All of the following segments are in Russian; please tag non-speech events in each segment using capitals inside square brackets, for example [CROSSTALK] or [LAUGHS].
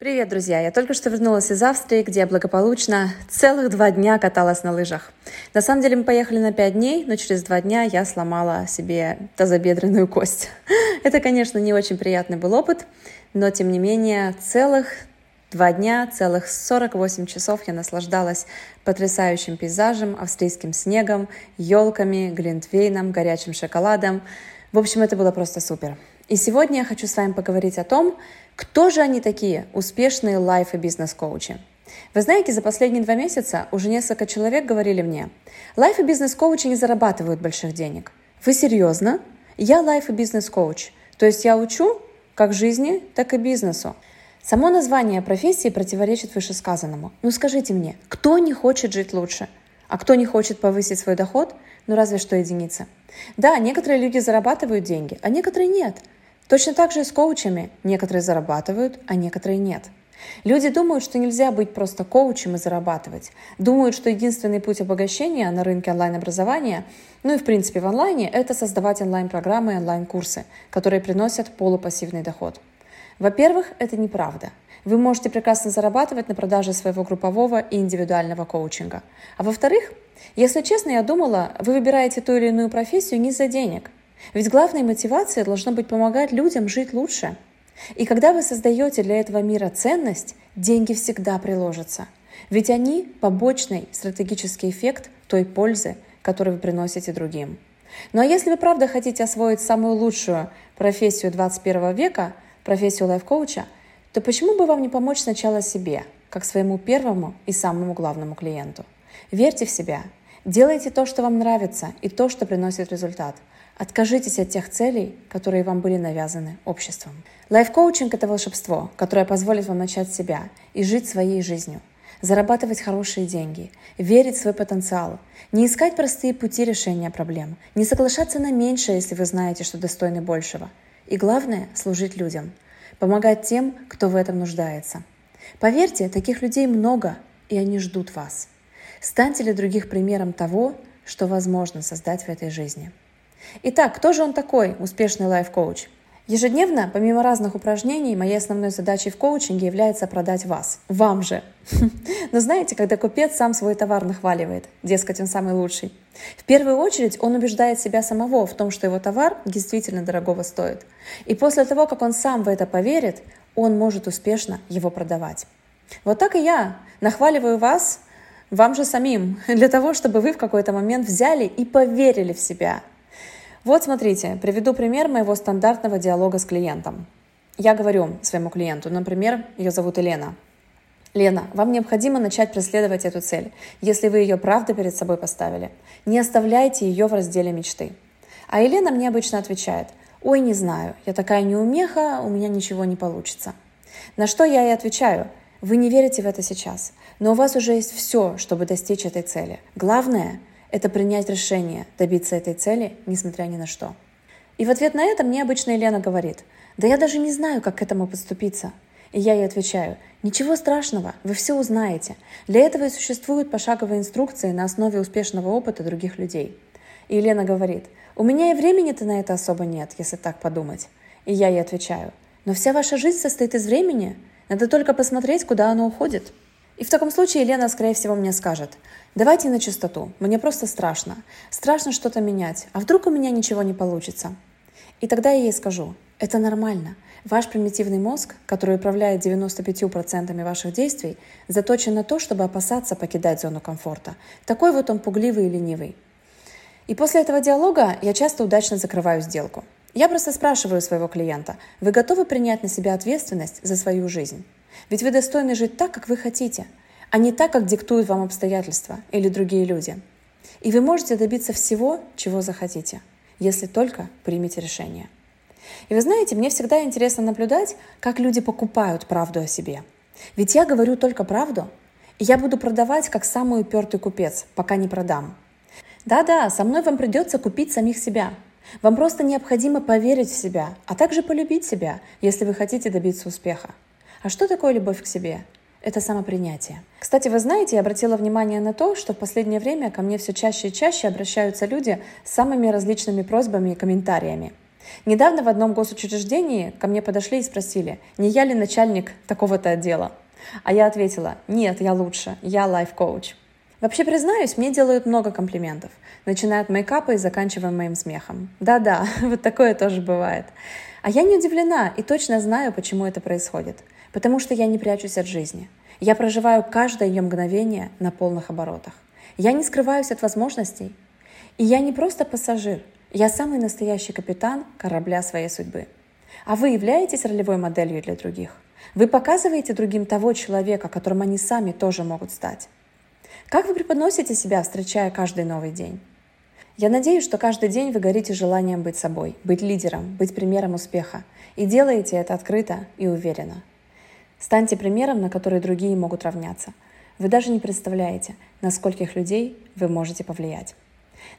Привет, друзья! Я только что вернулась из Австрии, где я благополучно целых два дня каталась на лыжах. На самом деле мы поехали на пять дней, но через два дня я сломала себе тазобедренную кость. [LAUGHS] Это, конечно, не очень приятный был опыт, но тем не менее целых два дня, целых 48 часов я наслаждалась потрясающим пейзажем, австрийским снегом, елками, глинтвейном, горячим шоколадом. В общем, это было просто супер. И сегодня я хочу с вами поговорить о том, кто же они такие, успешные лайф и бизнес-коучи. Вы знаете, за последние два месяца уже несколько человек говорили мне, лайф и бизнес-коучи не зарабатывают больших денег. Вы серьезно? Я лайф и бизнес-коуч. То есть я учу как жизни, так и бизнесу. Само название профессии противоречит вышесказанному. Ну скажите мне, кто не хочет жить лучше? А кто не хочет повысить свой доход? Ну разве что единицы. Да, некоторые люди зарабатывают деньги, а некоторые нет – Точно так же и с коучами. Некоторые зарабатывают, а некоторые нет. Люди думают, что нельзя быть просто коучем и зарабатывать. Думают, что единственный путь обогащения на рынке онлайн-образования, ну и в принципе в онлайне, это создавать онлайн-программы и онлайн-курсы, которые приносят полупассивный доход. Во-первых, это неправда. Вы можете прекрасно зарабатывать на продаже своего группового и индивидуального коучинга. А во-вторых, если честно, я думала, вы выбираете ту или иную профессию не из-за денег – ведь главной мотивацией должно быть помогать людям жить лучше. И когда вы создаете для этого мира ценность, деньги всегда приложатся. Ведь они – побочный стратегический эффект той пользы, которую вы приносите другим. Ну а если вы правда хотите освоить самую лучшую профессию 21 века, профессию лайф-коуча, то почему бы вам не помочь сначала себе, как своему первому и самому главному клиенту? Верьте в себя, делайте то, что вам нравится, и то, что приносит результат – Откажитесь от тех целей, которые вам были навязаны обществом. Лайф-коучинг – это волшебство, которое позволит вам начать себя и жить своей жизнью, зарабатывать хорошие деньги, верить в свой потенциал, не искать простые пути решения проблем, не соглашаться на меньшее, если вы знаете, что достойны большего. И главное – служить людям, помогать тем, кто в этом нуждается. Поверьте, таких людей много, и они ждут вас. Станьте ли других примером того, что возможно создать в этой жизни – Итак, кто же он такой, успешный лайф-коуч? Ежедневно, помимо разных упражнений, моей основной задачей в коучинге является продать вас. Вам же. [LAUGHS] Но знаете, когда купец сам свой товар нахваливает, дескать, он самый лучший, в первую очередь он убеждает себя самого в том, что его товар действительно дорогого стоит. И после того, как он сам в это поверит, он может успешно его продавать. Вот так и я нахваливаю вас, вам же самим, [LAUGHS] для того, чтобы вы в какой-то момент взяли и поверили в себя – вот смотрите, приведу пример моего стандартного диалога с клиентом. Я говорю своему клиенту, например, ее зовут Елена. Лена, вам необходимо начать преследовать эту цель, если вы ее правда перед собой поставили. Не оставляйте ее в разделе мечты. А Елена мне обычно отвечает, ой, не знаю, я такая неумеха, у меня ничего не получится. На что я ей отвечаю, вы не верите в это сейчас, но у вас уже есть все, чтобы достичь этой цели. Главное это принять решение добиться этой цели, несмотря ни на что. И в ответ на это мне обычно Елена говорит, да я даже не знаю, как к этому подступиться. И я ей отвечаю, ничего страшного, вы все узнаете. Для этого и существуют пошаговые инструкции на основе успешного опыта других людей. И Елена говорит, у меня и времени-то на это особо нет, если так подумать. И я ей отвечаю, но вся ваша жизнь состоит из времени, надо только посмотреть, куда оно уходит. И в таком случае Елена, скорее всего, мне скажет, давайте на чистоту, мне просто страшно. Страшно что-то менять, а вдруг у меня ничего не получится? И тогда я ей скажу, это нормально. Ваш примитивный мозг, который управляет 95% ваших действий, заточен на то, чтобы опасаться покидать зону комфорта. Такой вот он пугливый и ленивый. И после этого диалога я часто удачно закрываю сделку. Я просто спрашиваю своего клиента, вы готовы принять на себя ответственность за свою жизнь? Ведь вы достойны жить так, как вы хотите, а не так, как диктуют вам обстоятельства или другие люди. И вы можете добиться всего, чего захотите, если только примете решение. И вы знаете, мне всегда интересно наблюдать, как люди покупают правду о себе. Ведь я говорю только правду, и я буду продавать как самый упертый купец, пока не продам. Да-да, со мной вам придется купить самих себя. Вам просто необходимо поверить в себя, а также полюбить себя, если вы хотите добиться успеха. А что такое любовь к себе? Это самопринятие. Кстати, вы знаете, я обратила внимание на то, что в последнее время ко мне все чаще и чаще обращаются люди с самыми различными просьбами и комментариями. Недавно в одном госучреждении ко мне подошли и спросили, не я ли начальник такого-то отдела. А я ответила, нет, я лучше, я лайф-коуч. Вообще, признаюсь, мне делают много комплиментов, начиная от мейкапа и заканчивая моим смехом. Да-да, [LAUGHS] вот такое тоже бывает. А я не удивлена и точно знаю, почему это происходит. Потому что я не прячусь от жизни. Я проживаю каждое ее мгновение на полных оборотах. Я не скрываюсь от возможностей. И я не просто пассажир, я самый настоящий капитан корабля своей судьбы. А вы являетесь ролевой моделью для других? Вы показываете другим того человека, которым они сами тоже могут стать. Как вы преподносите себя, встречая каждый новый день? Я надеюсь, что каждый день вы горите желанием быть собой, быть лидером, быть примером успеха. И делаете это открыто и уверенно. Станьте примером, на который другие могут равняться. Вы даже не представляете, на скольких людей вы можете повлиять.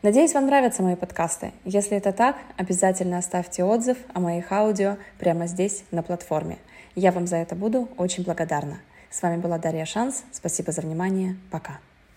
Надеюсь, вам нравятся мои подкасты. Если это так, обязательно оставьте отзыв о моих аудио прямо здесь, на платформе. Я вам за это буду очень благодарна. С вами была Дарья Шанс. Спасибо за внимание. Пока.